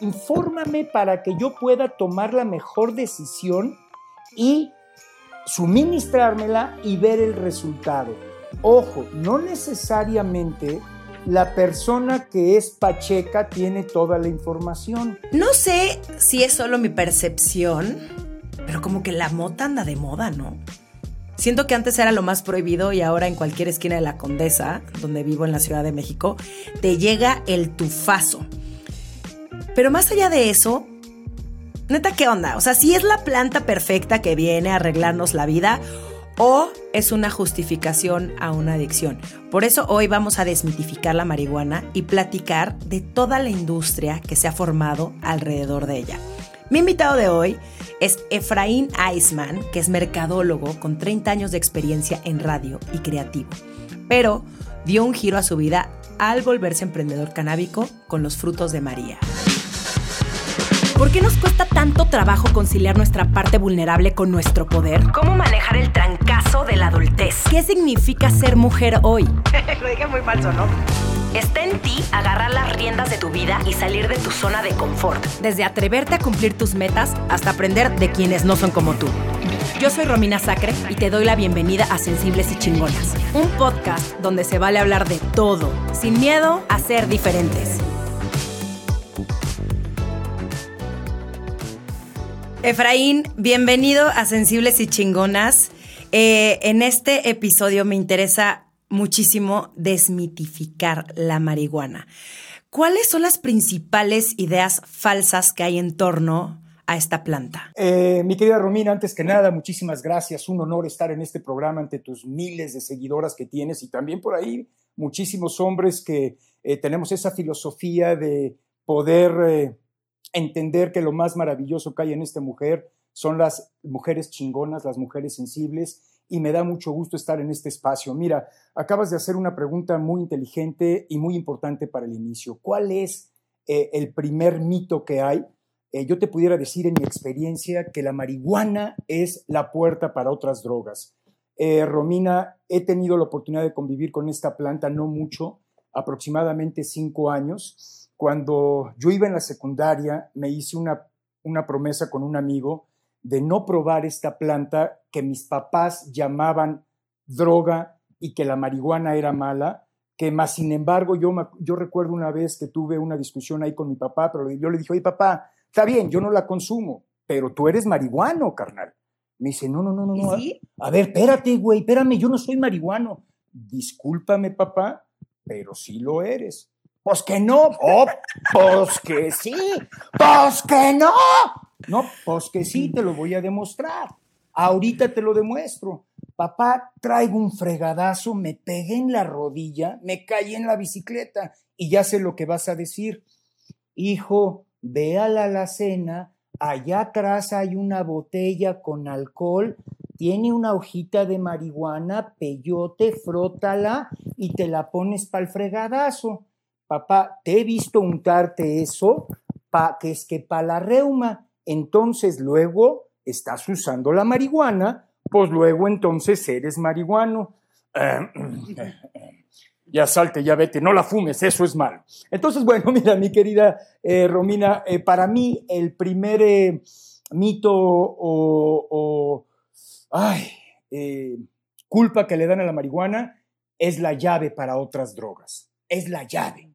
infórmame para que yo pueda tomar la mejor decisión y suministrármela y ver el resultado. Ojo, no necesariamente la persona que es pacheca tiene toda la información. No sé si es solo mi percepción, pero como que la mota anda de moda, ¿no? Siento que antes era lo más prohibido y ahora en cualquier esquina de la Condesa, donde vivo en la Ciudad de México, te llega el tufazo. Pero más allá de eso, neta, ¿qué onda? O sea, si es la planta perfecta que viene a arreglarnos la vida o es una justificación a una adicción. Por eso hoy vamos a desmitificar la marihuana y platicar de toda la industria que se ha formado alrededor de ella. Mi invitado de hoy es Efraín Eisman, que es mercadólogo con 30 años de experiencia en radio y creativo, pero dio un giro a su vida al volverse emprendedor canábico con los frutos de María. ¿Por qué nos cuesta tanto trabajo conciliar nuestra parte vulnerable con nuestro poder? ¿Cómo manejar el trancazo de la adultez? ¿Qué significa ser mujer hoy? Lo dije muy falso, ¿no? Está en ti agarrar las riendas de tu vida y salir de tu zona de confort. Desde atreverte a cumplir tus metas hasta aprender de quienes no son como tú. Yo soy Romina Sacre y te doy la bienvenida a Sensibles y Chingonas, un podcast donde se vale hablar de todo, sin miedo a ser diferentes. Efraín, bienvenido a Sensibles y Chingonas. Eh, en este episodio me interesa muchísimo desmitificar la marihuana. ¿Cuáles son las principales ideas falsas que hay en torno a esta planta? Eh, mi querida Romina, antes que nada, muchísimas gracias. Un honor estar en este programa ante tus miles de seguidoras que tienes y también por ahí muchísimos hombres que eh, tenemos esa filosofía de poder entender que lo más maravilloso que hay en esta mujer son las mujeres chingonas, las mujeres sensibles, y me da mucho gusto estar en este espacio. Mira, acabas de hacer una pregunta muy inteligente y muy importante para el inicio. ¿Cuál es eh, el primer mito que hay? Eh, yo te pudiera decir en mi experiencia que la marihuana es la puerta para otras drogas. Eh, Romina, he tenido la oportunidad de convivir con esta planta no mucho, aproximadamente cinco años cuando yo iba en la secundaria, me hice una, una promesa con un amigo de no probar esta planta que mis papás llamaban droga y que la marihuana era mala, que más sin embargo yo, yo recuerdo una vez que tuve una discusión ahí con mi papá, pero yo le dije, oye papá, está bien, yo no la consumo, pero tú eres marihuano, carnal. Me dice, no, no, no, no, no. ¿Sí? A ver, espérate, güey, espérame, yo no soy marihuano. Discúlpame, papá, pero sí lo eres. Pues que no, oh, pues que sí, pues que no. No, pues que sí, te lo voy a demostrar. Ahorita te lo demuestro. Papá, traigo un fregadazo, me pegué en la rodilla, me caí en la bicicleta y ya sé lo que vas a decir. Hijo, ve a la alacena, allá atrás hay una botella con alcohol, tiene una hojita de marihuana, peyote, frótala y te la pones para el fregadazo papá, te he visto untarte eso, pa, que es que para la reuma, entonces luego estás usando la marihuana, pues luego entonces eres marihuano. ya salte, ya vete, no la fumes, eso es malo. Entonces, bueno, mira, mi querida eh, Romina, eh, para mí el primer eh, mito o, ay, culpa que le dan a la marihuana es la llave para otras drogas, es la llave.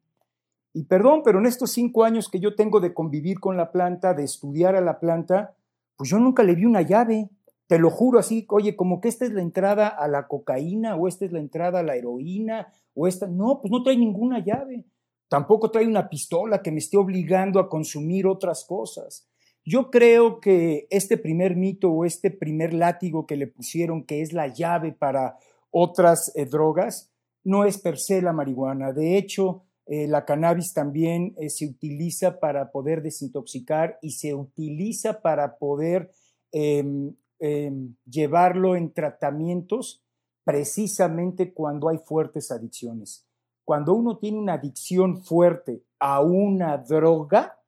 Y perdón, pero en estos cinco años que yo tengo de convivir con la planta, de estudiar a la planta, pues yo nunca le vi una llave. Te lo juro así, oye, como que esta es la entrada a la cocaína o esta es la entrada a la heroína o esta. No, pues no trae ninguna llave. Tampoco trae una pistola que me esté obligando a consumir otras cosas. Yo creo que este primer mito o este primer látigo que le pusieron, que es la llave para otras eh, drogas, no es per se la marihuana. De hecho, eh, la cannabis también eh, se utiliza para poder desintoxicar y se utiliza para poder em, em, llevarlo en tratamientos precisamente cuando hay fuertes adicciones. Cuando uno tiene una adicción fuerte a una droga,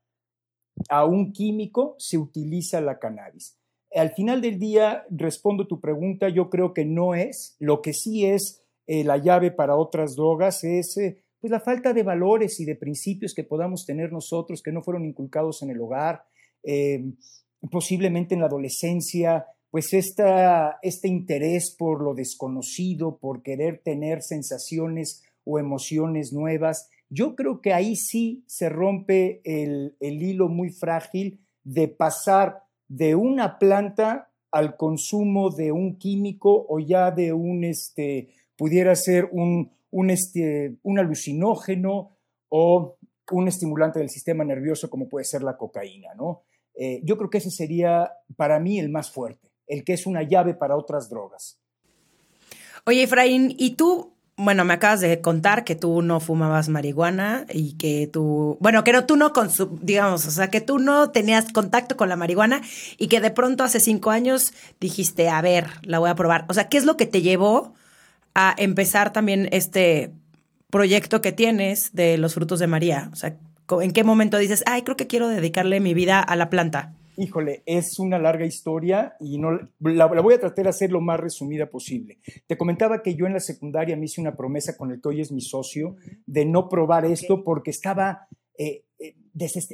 a un químico, se utiliza la cannabis. Al final del día, respondo tu pregunta, yo creo que no es. Lo que sí es eh, la llave para otras drogas es pues la falta de valores y de principios que podamos tener nosotros que no fueron inculcados en el hogar, eh, posiblemente en la adolescencia, pues este interés por lo desconocido, por querer tener sensaciones o emociones nuevas, yo creo que ahí sí se rompe el, el hilo muy frágil de pasar de una planta al consumo de un químico o ya de un, este, pudiera ser un, un, este, un alucinógeno o un estimulante del sistema nervioso como puede ser la cocaína, ¿no? Eh, yo creo que ese sería para mí el más fuerte, el que es una llave para otras drogas. Oye, Efraín, ¿y tú bueno, me acabas de contar que tú no fumabas marihuana y que tú, bueno, que no, tú no digamos, o sea, que tú no tenías contacto con la marihuana y que de pronto hace cinco años dijiste, a ver, la voy a probar. O sea, ¿qué es lo que te llevó a empezar también este proyecto que tienes de los frutos de María? O sea, ¿en qué momento dices, ay, creo que quiero dedicarle mi vida a la planta? Híjole, es una larga historia y no la, voy a tratar de hacer lo más resumida posible. Te comentaba que yo en la secundaria me hice una promesa con el que hoy es mi socio de no probar esto porque estaba, eh, eh,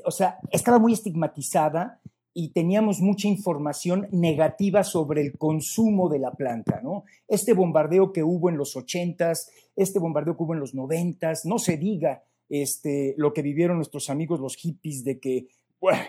o sea, estaba muy estigmatizada y teníamos mucha información negativa sobre el consumo de la planta, ¿no? Este bombardeo que hubo en los ochentas, este bombardeo que hubo en los noventas, no se diga este, lo que vivieron nuestros amigos los hippies de que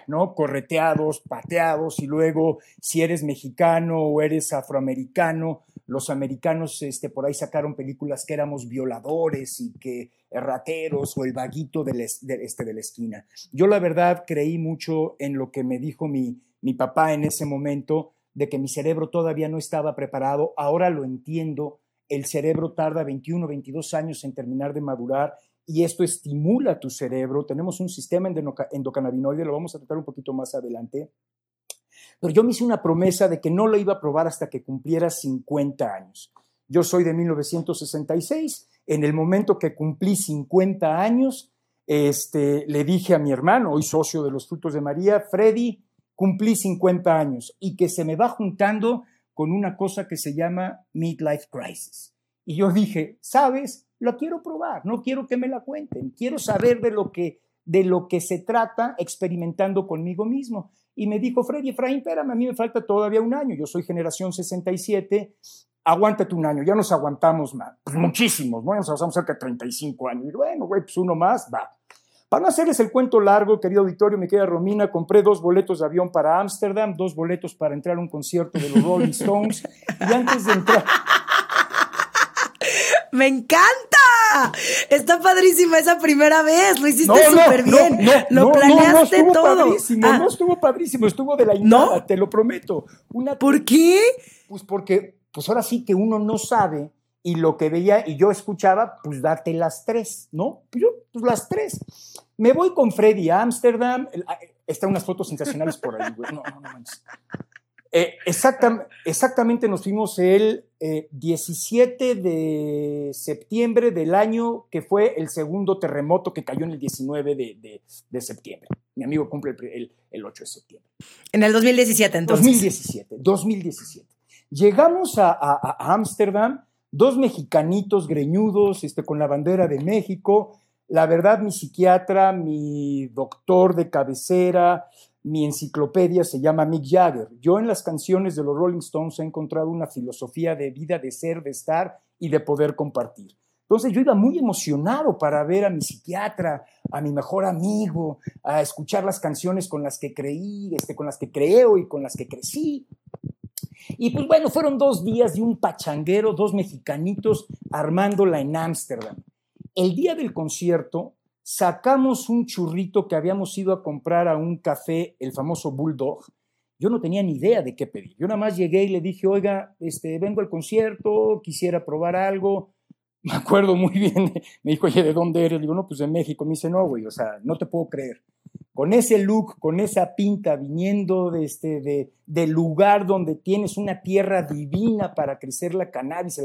¿no? Correteados, pateados, y luego si eres mexicano o eres afroamericano, los americanos este, por ahí sacaron películas que éramos violadores y que rateros o el vaguito de, este, de la esquina. Yo la verdad creí mucho en lo que me dijo mi, mi papá en ese momento, de que mi cerebro todavía no estaba preparado, ahora lo entiendo, el cerebro tarda 21, 22 años en terminar de madurar y esto estimula tu cerebro. Tenemos un sistema endocannabinoide, lo vamos a tratar un poquito más adelante. Pero yo me hice una promesa de que no lo iba a probar hasta que cumpliera 50 años. Yo soy de 1966. En el momento que cumplí 50 años, este, le dije a mi hermano, hoy socio de los Frutos de María, Freddy, cumplí 50 años y que se me va juntando con una cosa que se llama midlife crisis. Y yo dije, ¿sabes? lo quiero probar, no quiero que me la cuenten, quiero saber de lo que, de lo que se trata experimentando conmigo mismo. Y me dijo, Freddy Efraín, espérame, a mí me falta todavía un año, yo soy generación 67, aguántate un año, ya nos aguantamos más, pues muchísimos, ¿no? Nos avanzamos cerca de 35 años. Y bueno, güey, pues uno más, va. Para no hacerles el cuento largo, querido auditorio, mi querida Romina, compré dos boletos de avión para Ámsterdam, dos boletos para entrar a un concierto de los Rolling Stones, y antes de entrar... ¡Me encanta! Está padrísima esa primera vez. Lo hiciste súper bien. lo planeaste no, todo. Padrísimo, ah. No estuvo padrísimo, estuvo de la nada, te lo prometo. ¿Por qué? Pues porque, pues ahora sí que uno no sabe y lo que veía y yo escuchaba, pues date las tres, ¿no? Pues yo, pues las tres. Me voy con Freddy a Ámsterdam. Ah, están unas fotos sensacionales por ahí, güey. No, no, no eh, exactamente nos fuimos el 17 eh, de septiembre del año que fue el segundo terremoto que cayó en el 19 de, septiembre. Mi amigo cumple el, el, 8 de septiembre. En el 2017, entonces. 2017, 2017. Llegamos a Ámsterdam, dos mexicanitos greñudos este, con la bandera de México. La verdad, mi psiquiatra, mi doctor de cabecera, mi enciclopedia se llama Mick Jagger. Yo en las canciones de los Rolling Stones he encontrado una filosofía de vida, de ser, de estar y de poder compartir. Entonces yo iba muy emocionado para ver a mi psiquiatra, a mi mejor amigo, a escuchar las canciones con las que creí, este, con las que creo y con las que crecí. Y pues bueno, fueron dos días de un pachanguero, dos mexicanitos armándola en Ámsterdam. El día del concierto sacamos un churrito que habíamos ido a comprar a un café, el famoso Bulldog. Yo no tenía ni idea de qué pedir. Yo nada más llegué y le dije, oiga, este, vengo al concierto, quisiera probar algo. Me acuerdo muy bien, me dijo, oye, ¿de dónde eres? Le digo, no, pues de México. Me dice, no, güey, o sea, no te puedo creer. Con ese look, con esa pinta, viniendo de este, de, del lugar donde tienes una tierra divina para crecer la cannabis,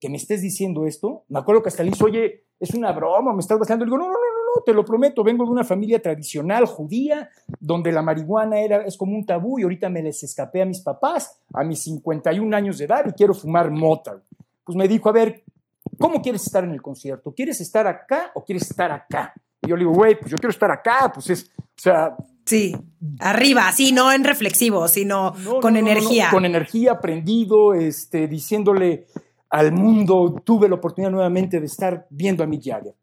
que me estés diciendo esto. Me acuerdo que hasta le hizo, oye, es una broma, me estás vacilando. Le digo, no, no, no, no, te lo prometo, vengo de una familia tradicional judía, donde la marihuana era, es como un tabú y ahorita me les escapé a mis papás a mis 51 años de edad y quiero fumar mota. Pues me dijo, a ver, ¿cómo quieres estar en el concierto? ¿Quieres estar acá o quieres estar acá? Y yo le digo, güey, pues yo quiero estar acá, pues es, o sea... Sí, arriba, sí, no en reflexivo, sino con energía. con energía, prendido, este, diciéndole al mundo, tuve la oportunidad nuevamente de estar viendo a Mick Jagger.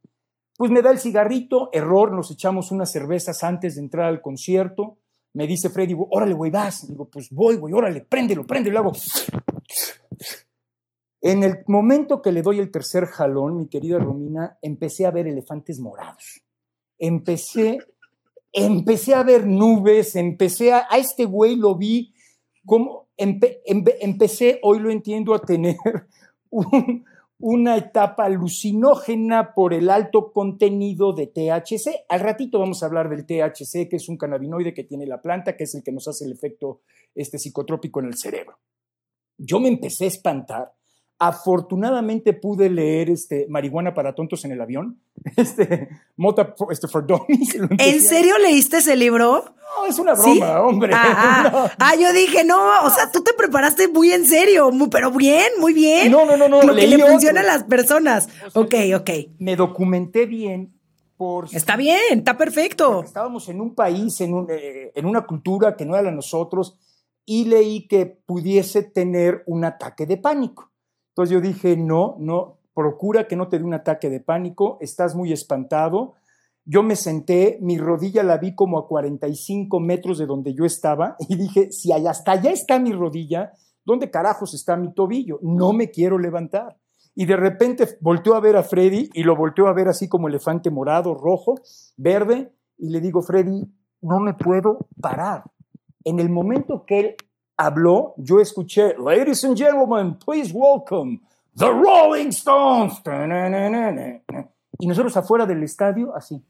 Pues me da el cigarrito, error, nos echamos unas cervezas antes de entrar al concierto. Me dice Freddy, órale, güey, vas. Digo, pues voy, güey, órale, préndelo, préndelo. Hago. En el momento que le doy el tercer jalón, mi querida Romina, empecé a ver elefantes morados. Empecé, empecé a ver nubes, empecé a, a este güey lo vi como, empecé, hoy lo entiendo, a tener un, una etapa alucinógena por el alto contenido de THC. Al ratito vamos a hablar del THC, que es un cannabinoide que tiene la planta, que es el que nos hace el efecto este, psicotrópico en el cerebro. Yo me empecé a espantar. Afortunadamente pude leer este, Marihuana para tontos en el avión, este, Mota este, for Dummies. ¿En serio leíste ese libro? No, es una broma, hombre. Ah, ah. ah, yo dije, no, o sea, tú te preparaste muy en serio, pero bien, muy bien. No, no, no, no. Lo que le funciona a las personas. ok, ok. Me documenté bien por... Está bien, está perfecto. Estábamos en un país, en, eh, en una cultura que no era la de nosotros, y leí que pudiese tener un ataque de pánico. Entonces yo dije, no, no, procura que no te dé un ataque de pánico, estás muy espantado yo me senté, mi rodilla la vi como a 45 metros de donde yo estaba y dije, si hasta allá está mi rodilla, ¿dónde carajos está mi tobillo? No me quiero levantar. Y de repente volteó a ver a Freddy y lo volteó a ver así como elefante morado, rojo, verde, y le digo, Freddy, no me puedo parar. En el momento que él habló, yo escuché, Ladies and gentlemen, please welcome the Rolling Stones. Y nosotros afuera del estadio, así.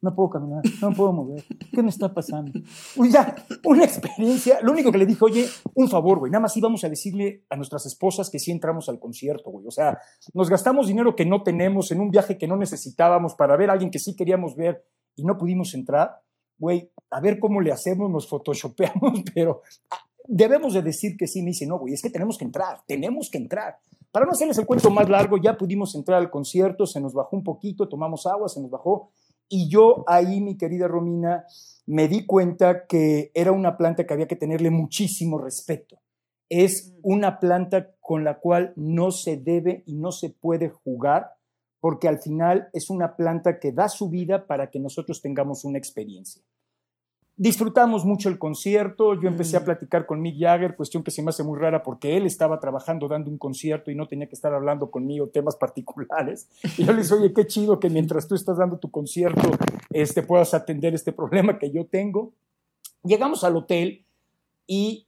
No puedo caminar, no puedo mover, ¿qué me está pasando? Pues ya, una experiencia, lo único que le dije, oye, un favor, güey, nada más íbamos a decirle a nuestras esposas que sí entramos al concierto, güey, o sea, nos gastamos dinero que no tenemos en un viaje que no necesitábamos para ver a alguien que sí queríamos ver y no pudimos entrar, güey, a ver cómo le hacemos, nos photoshopeamos, pero ah, debemos de decir que sí, me dice, no, güey, es que tenemos que entrar, tenemos que entrar. Para no hacerles el cuento más largo, ya pudimos entrar al concierto, se nos bajó un poquito, tomamos agua, se nos bajó y yo ahí, mi querida Romina, me di cuenta que era una planta que había que tenerle muchísimo respeto. Es una planta con la cual no se debe y no se puede jugar porque al final es una planta que da su vida para que nosotros tengamos una experiencia. Disfrutamos mucho el concierto, yo empecé a mm. platicar con Mick Jagger, cuestión que se me hace muy rara porque él estaba trabajando dando un concierto y no tenía que estar hablando conmigo temas particulares. Y yo le dije, oye, qué chido que mientras tú estás dando tu concierto este, puedas atender este problema que yo tengo. Llegamos al hotel y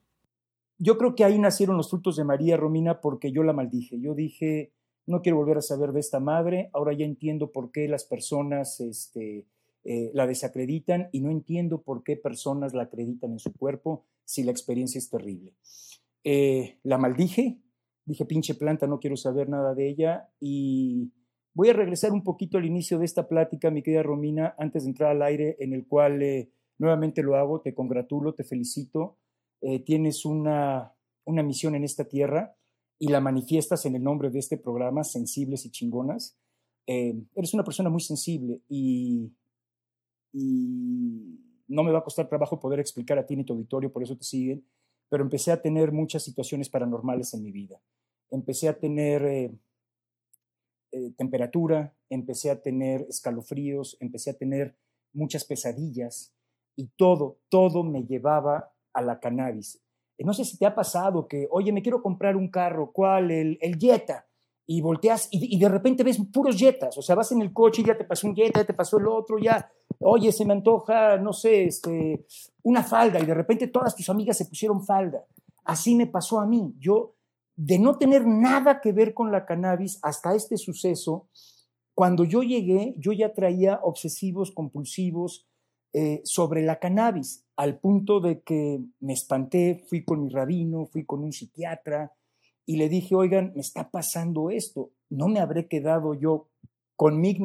yo creo que ahí nacieron los frutos de María Romina porque yo la maldije. Yo dije, no quiero volver a saber de esta madre, ahora ya entiendo por qué las personas... Este, eh, la desacreditan y no entiendo por qué personas la acreditan en su cuerpo si la experiencia es terrible. Eh, la maldije, dije pinche planta, no quiero saber nada de ella y voy a regresar un poquito al inicio de esta plática, mi querida Romina, antes de entrar al aire, en el cual eh, nuevamente lo hago, te congratulo, te felicito, tienes una, una misión en esta tierra y la manifiestas en el nombre de este programa, Sensibles y Chingonas. eres una persona muy sensible y y no me va a costar trabajo poder explicar a ti ni tu auditorio, por eso te siguen, pero empecé a tener muchas situaciones paranormales en mi vida. Empecé a tener eh, eh, temperatura, empecé a tener escalofríos, empecé a tener muchas pesadillas y todo, todo me llevaba a la cannabis. Eh, no sé si te ha pasado que, oye, me quiero comprar un carro, ¿cuál? El, el Jetta y volteas y, de repente ves puros jetas, o sea, vas en el coche y ya te pasó un jeta, ya te pasó el otro, ya, oye, se me antoja, no sé, este, una falda y de repente todas tus amigas se pusieron falda. Así me pasó a mí. Yo, de no tener nada que ver con la cannabis hasta este suceso, cuando yo llegué, yo ya traía obsesivos, compulsivos eh, sobre la cannabis, al punto de que me espanté, fui con mi rabino, fui con un psiquiatra, y le dije, oigan, me está pasando esto, no me habré quedado yo con, mi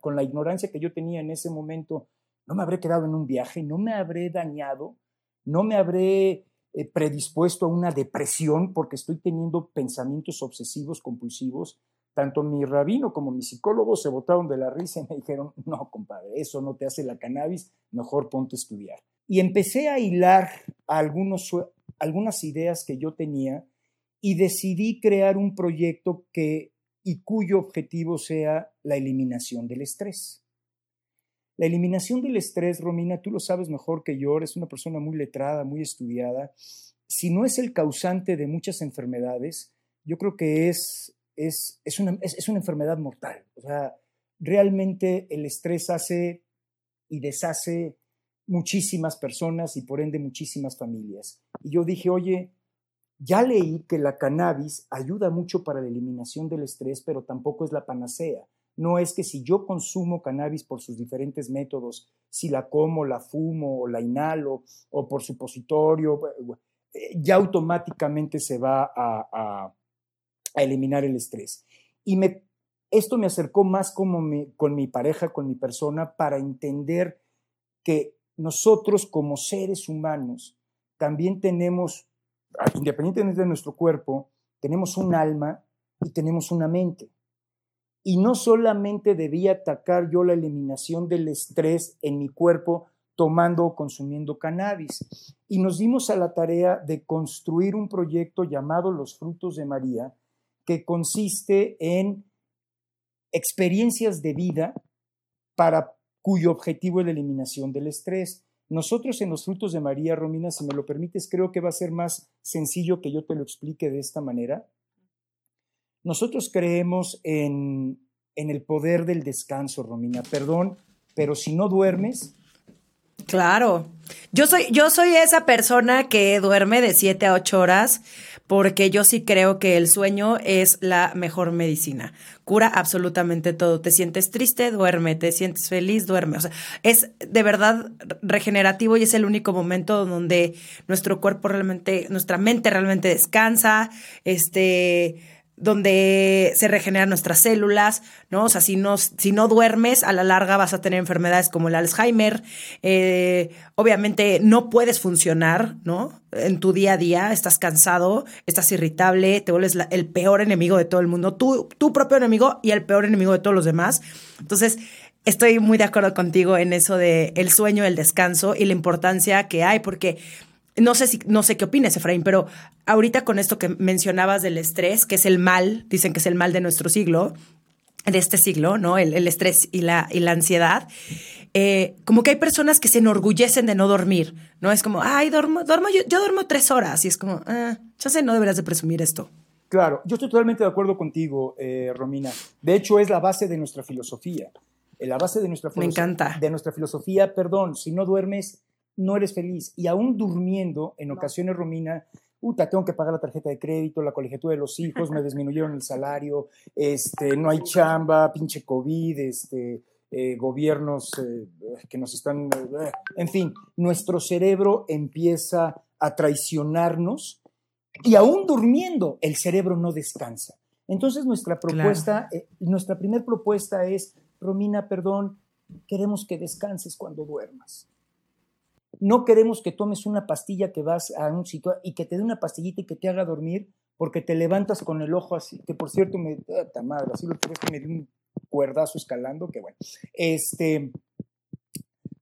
con la ignorancia que yo tenía en ese momento, no me habré quedado en un viaje, no me habré dañado, no me habré eh, predispuesto a una depresión porque estoy teniendo pensamientos obsesivos, compulsivos. Tanto mi rabino como mi psicólogo se botaron de la risa y me dijeron, no, compadre, eso no te hace la cannabis, mejor ponte a estudiar. Y empecé a hilar algunas ideas que yo tenía y decidí crear un proyecto que y cuyo objetivo sea la eliminación del estrés. La eliminación del estrés, Romina, tú lo sabes mejor que yo, eres una persona muy letrada, muy estudiada. Si no es el causante de muchas enfermedades, yo creo que es, es, es, una, es una enfermedad mortal. O sea, realmente el estrés hace y deshace muchísimas personas y por ende muchísimas familias. Y yo dije, oye, ya leí que la cannabis ayuda mucho para la eliminación del estrés, pero tampoco es la panacea. No es que si yo consumo cannabis por sus diferentes métodos, si la como, la fumo o la inhalo o por supositorio, eh, ya automáticamente se va a, eliminar el estrés. Y esto me acercó más con mi pareja, con mi persona, para entender que nosotros como seres humanos también tenemos independientemente de nuestro cuerpo, tenemos un alma y tenemos una mente. Y no solamente debía atacar yo la eliminación del estrés en mi cuerpo tomando o consumiendo cannabis. Y nos dimos a la tarea de construir un proyecto llamado Los Frutos de María, que consiste en experiencias de vida para cuyo objetivo es la eliminación del estrés. Nosotros en los frutos de María, Romina, si me lo permites, creo que va a ser más sencillo que yo te lo explique de esta manera. Nosotros creemos en, en el poder del descanso, Romina. Perdón, pero si no duermes, Claro. Yo soy, yo soy esa persona que duerme de 7 a 8 horas porque yo sí creo que el sueño es la mejor medicina. Cura absolutamente todo. Te sientes triste, duerme. Te sientes feliz, duerme. O sea, es de verdad regenerativo y es el único momento donde nuestro cuerpo realmente, nuestra mente realmente descansa. Este donde se regeneran nuestras células, ¿no? O sea, si no, si no duermes, a la larga vas a tener enfermedades como el Alzheimer. Eh, obviamente no puedes funcionar, ¿no? En tu día a día, estás cansado, estás irritable, te vuelves el peor enemigo de todo el mundo, tu, tu propio enemigo y el peor enemigo de todos los demás. Entonces, estoy muy de acuerdo contigo en eso de el sueño, el descanso y la importancia que hay, porque no sé si, no sé qué opines, Efraín, pero ahorita con esto que mencionabas del estrés, que es el mal, dicen que es el mal de nuestro siglo, de este siglo, ¿no? El, estrés y la, y la ansiedad. Eh, como que hay personas que se enorgullecen de no dormir, ¿no? Es como, ay, duermo, duermo yo, yo duermo tres horas. Y es como, ah, ya sé, no deberías de presumir esto. Claro, yo estoy totalmente de acuerdo contigo, eh, Romina. De hecho, es la base de nuestra filosofía. La base de nuestra, Me encanta. de nuestra filosofía, perdón, si no duermes, no eres feliz. Y aún durmiendo, en ocasiones, Romina, puta, tengo que pagar la tarjeta de crédito, la colegiatura de los hijos, me disminuyeron el salario, este, no hay chamba, pinche COVID, este, eh, gobiernos eh, que nos están... Eh, en fin, nuestro cerebro empieza a traicionarnos y aún durmiendo, el cerebro no descansa. Entonces nuestra propuesta, nuestra primera propuesta es, Romina, perdón, queremos que descanses cuando duermas. No queremos que tomes una pastilla que vas a un sitio y que te dé una pastillita y que te haga dormir porque te levantas con el ojo así, que por cierto me, ta madre, así lo dio un cuerdazo escalando, que bueno, este,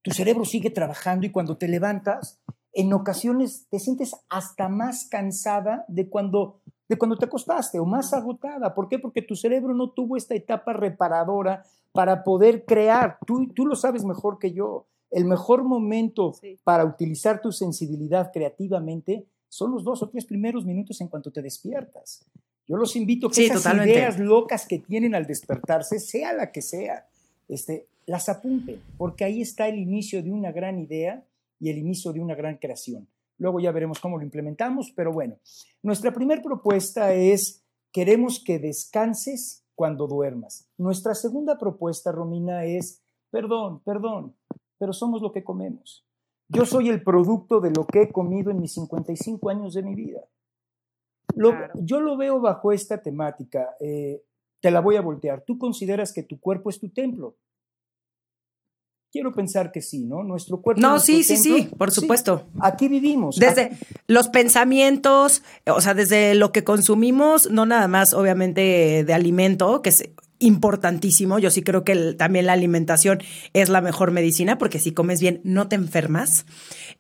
tu cerebro sigue trabajando y cuando te levantas, en ocasiones te sientes hasta más cansada de cuando, de cuando te acostaste o más agotada. ¿Por qué? Porque tu cerebro no tuvo esta etapa reparadora para poder crear. Tú, tú lo sabes mejor que yo. El mejor momento para utilizar tu sensibilidad creativamente son los dos o tres primeros minutos en cuanto te despiertas. Yo los invito a que esas ideas locas que tienen al despertarse, sea la que sea, este, las apunten, porque ahí está el inicio de una gran idea y el inicio de una gran creación. Luego ya veremos cómo lo implementamos, pero bueno, nuestra primera propuesta es, queremos que descanses cuando duermas. Nuestra segunda propuesta, Romina, es, perdón, perdón, pero somos lo que comemos. Yo soy el producto de lo que he comido en mis 55 años de mi vida. Yo lo veo bajo esta temática. Eh, te la voy a voltear. Tú consideras que tu cuerpo es tu templo. Quiero pensar que sí, ¿no? Nuestro cuerpo. No, sí, sí, sí, por supuesto. aquí vivimos. Desde los pensamientos, o sea, desde lo que consumimos, no nada más, obviamente, de alimento, que es importantísimo. Yo sí creo que también la alimentación es la mejor medicina, porque si comes bien, no te enfermas.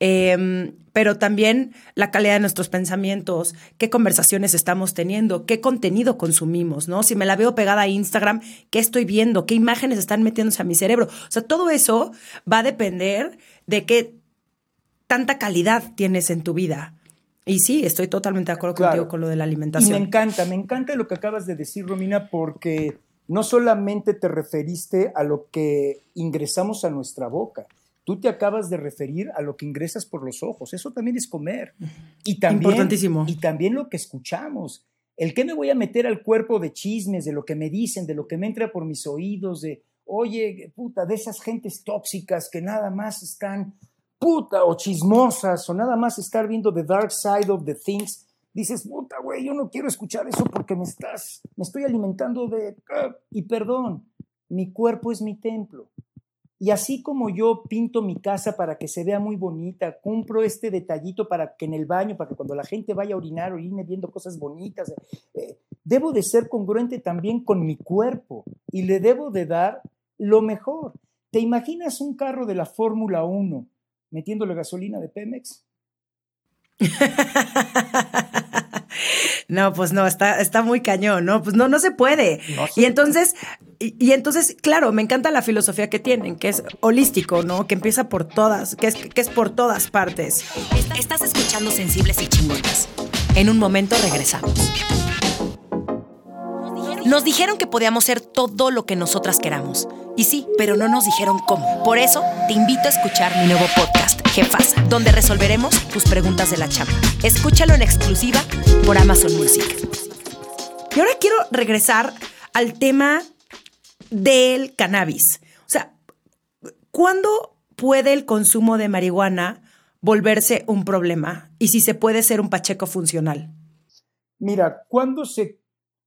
Em, pero también la calidad de nuestros pensamientos, qué conversaciones estamos teniendo, qué contenido consumimos, ¿no? Si me la veo pegada a Instagram, ¿qué estoy viendo? ¿Qué imágenes están metiéndose a mi cerebro? O sea, todo eso va a depender de qué tanta calidad tienes en tu vida. Y sí, estoy totalmente de acuerdo contigo con lo de la alimentación. Y me encanta, me encanta lo que acabas de decir, Romina, porque no solamente te referiste a lo que ingresamos a nuestra boca, Tú te acabas de referir a lo que ingresas por los ojos. Eso también es comer. Y también, Importantísimo. Y también lo que escuchamos. El que me voy a meter al cuerpo de chismes, de lo que me dicen, de lo que me entra por mis oídos, de, oye, puta, de esas gentes tóxicas que nada más están, puta, o chismosas, o nada más estar viendo the dark side of the things. Dices, puta, güey, yo no quiero escuchar eso porque me estás, me estoy alimentando de... Y perdón, mi cuerpo es mi templo. Y así como yo pinto mi casa para que se vea muy bonita, cumplo este detallito para que en el baño, para que cuando la gente vaya a orinar, orine viendo cosas bonitas, eh, debo de ser congruente también con mi cuerpo y le debo de dar lo mejor. ¿Te imaginas un carro de la Fórmula 1 metiéndole gasolina de Pemex? No, pues no, está, está muy cañón, ¿no? Pues no, no se puede. Y entonces, y, entonces, claro, me encanta la filosofía que tienen, que es holístico, ¿no? Que empieza por todas, que es, que es por todas partes. Estás escuchando sensibles y chingonas. En un momento regresamos. Nos dijeron que podíamos ser todo lo que nosotras queramos. Y sí, pero no nos dijeron cómo. Por eso, te invito a escuchar mi nuevo podcast, Jefasa, donde resolveremos tus preguntas de la chamba. Escúchalo en exclusiva por Amazon Music. Y ahora quiero regresar al tema del cannabis. O sea, ¿cuándo puede el consumo de marihuana volverse un problema? Y si se puede ser un pacheco funcional. Mira, ¿cuándo se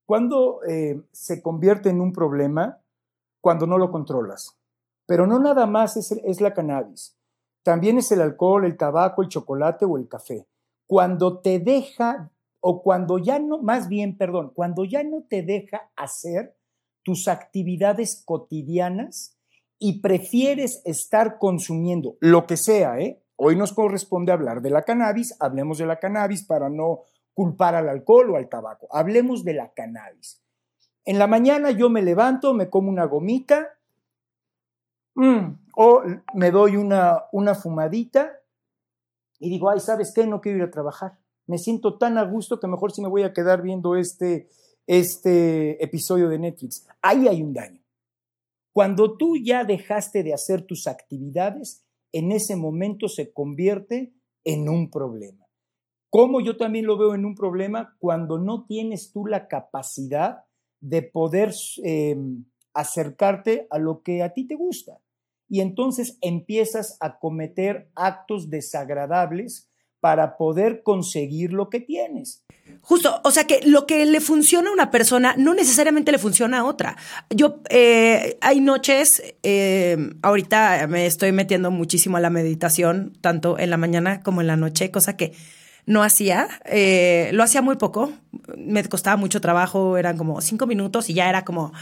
cuando eh, se convierte en un problema? Cuando no lo controlas. Pero no nada más es, es la cannabis. También es el alcohol, el tabaco, el chocolate o el café. Cuando te deja, o cuando ya no, más bien, perdón, cuando ya no te deja hacer tus actividades cotidianas y prefieres estar consumiendo lo que sea, ¿eh? Hoy nos corresponde hablar de la cannabis, hablemos de la cannabis para no culpar al alcohol o al tabaco. Hablemos de la cannabis. En la mañana yo me levanto, me como una gomita mm, o me doy una, una fumadita y digo, ay, ¿sabes qué? No quiero ir a trabajar. Me siento tan a gusto que mejor si me voy a quedar viendo este, este episodio de Netflix. Ahí hay un daño. Cuando tú ya dejaste de hacer tus actividades, en ese momento se convierte en un problema. Como yo también lo veo en un problema cuando no tienes tú la capacidad de poder em, acercarte a lo que a ti te gusta. Y entonces empiezas a cometer actos desagradables para poder conseguir lo que tienes. Justo, o sea que lo que le funciona a una persona no necesariamente le funciona a otra. Yo, eh, hay noches, eh, ahorita me estoy metiendo muchísimo a la meditación, tanto en la mañana como en la noche, cosa que no hacía. Eh, lo hacía muy poco. Me costaba mucho trabajo. Eran como cinco minutos y ya era como,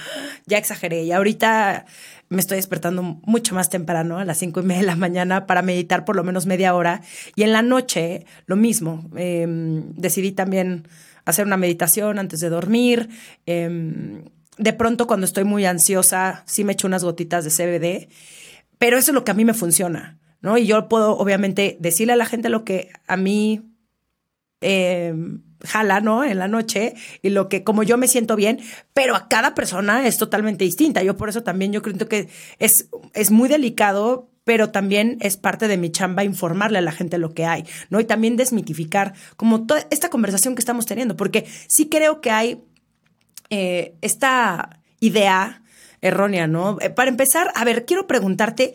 ya exageré. Y ahorita me estoy despertando mucho más temprano, a las cinco y media de la mañana, para meditar por lo menos media hora. Y en la noche, lo mismo. Em, decidí también hacer una meditación antes de dormir. Em, de pronto, cuando estoy muy ansiosa, sí me echo unas gotitas de CBD. Pero eso es lo que a mí me funciona. ¿no? Y yo puedo, obviamente, decirle a la gente lo que a mí eh, jala, ¿no? En la noche y lo que, como yo me siento bien, pero a cada persona es totalmente distinta. Yo por eso también yo creo que es, es muy delicado pero también es parte de mi chamba informarle a la gente lo que hay, ¿no? Y también desmitificar como toda esta conversación que estamos teniendo, porque sí creo que hay eh, esta idea errónea, ¿no? Eh, para empezar, a ver, quiero preguntarte,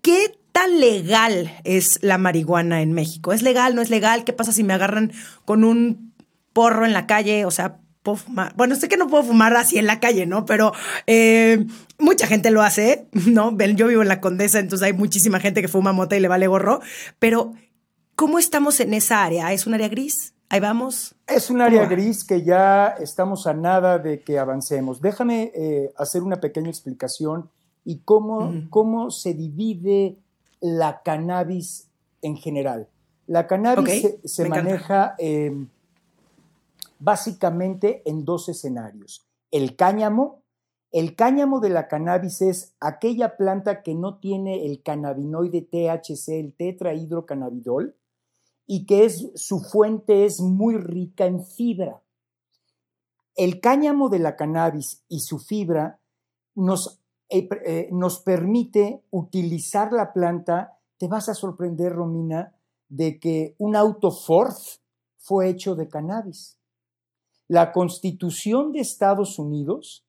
¿qué tan legal es la marihuana en México? ¿Es legal? ¿No es legal? ¿Qué pasa si me agarran con un porro en la calle? O sea, puedo fumar. Bueno, sé que no puedo fumar así en la calle, ¿no? Pero eh, mucha gente lo hace, ¿no? Yo vivo en la Condesa, entonces hay muchísima gente que fuma mota y le vale gorro. Pero, ¿cómo estamos en esa área? ¿Es un área gris? Ahí vamos. Es un área gris que ya estamos a nada de que avancemos. Déjame eh, hacer una pequeña explicación y cómo, cómo se divide la cannabis en general. La cannabis se, maneja em, básicamente en dos escenarios. El cáñamo. El cáñamo de la cannabis es aquella planta que no tiene el cannabinoide THC, el tetrahidrocannabidol, y que es, su fuente es muy rica en fibra. El cáñamo de la cannabis y su fibra nos, eh, eh, nos permite utilizar la planta. Te vas a sorprender, Romina, de que un auto Ford fue hecho de cannabis. La constitución de Estados Unidos